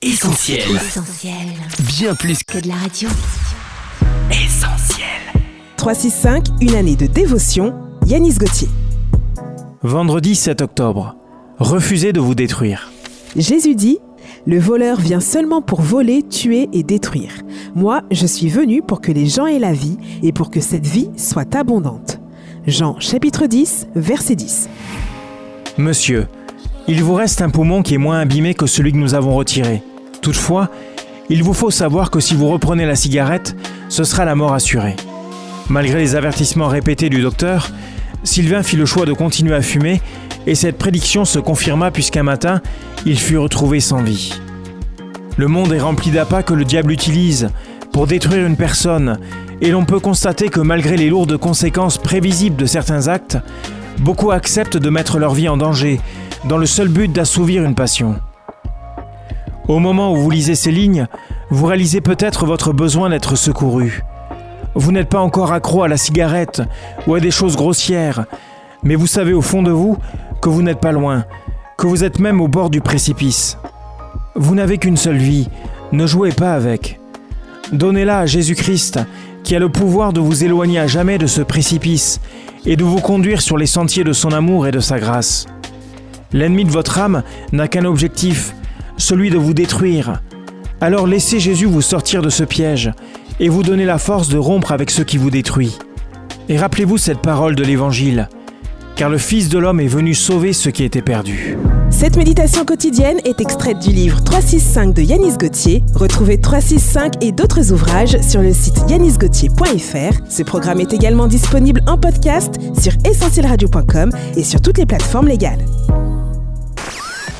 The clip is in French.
Essentiel. Essentiel. Bien plus Que de la radio. qu'essentiel. 365, une année de dévotion, Yanis Gauthier. Vendredi 7 octobre. Refusez de vous détruire. Jésus dit Le voleur vient seulement pour voler, tuer et détruire. Moi, je suis venu pour que les gens aient la vie et pour que cette vie soit abondante. Jean chapitre 10, verset 10. Monsieur, il vous reste un poumon qui est moins abîmé que celui que nous avons retiré. Toutefois, il vous faut savoir que si vous reprenez la cigarette, ce sera la mort assurée. Malgré les avertissements répétés du docteur, Sylvain fit le choix de continuer à fumer et cette prédiction se confirma puisqu'un matin, il fut retrouvé sans vie. Le monde est rempli d'appâts que le diable utilise pour détruire une personne et l'on peut constater que malgré les lourdes conséquences prévisibles de certains actes, beaucoup acceptent de mettre leur vie en danger dans le seul but d'assouvir une passion. Au moment où vous lisez ces lignes, vous réalisez peut-être votre besoin d'être secouru. Vous n'êtes pas encore accro à la cigarette ou à des choses grossières, mais vous savez au fond de vous que vous n'êtes pas loin, que vous êtes même au bord du précipice. Vous n'avez qu'une seule vie, ne jouez pas avec. Donnez-la à Jésus-Christ, qui a le pouvoir de vous éloigner à jamais de ce précipice et de vous conduire sur les sentiers de son amour et de sa grâce. L'ennemi de votre âme n'a qu'un objectif, celui de vous détruire. Alors laissez Jésus vous sortir de ce piège et vous donner la force de rompre avec ce qui vous détruit. Et rappelez-vous cette parole de l'Évangile, car le Fils de l'homme est venu sauver ce qui était perdu. Cette méditation quotidienne est extraite du livre 365 de Yanis Gauthier. Retrouvez 365 et d'autres ouvrages sur le site yanisgauthier.fr. Ce programme est également disponible en podcast sur essentielradio.com et sur toutes les plateformes légales.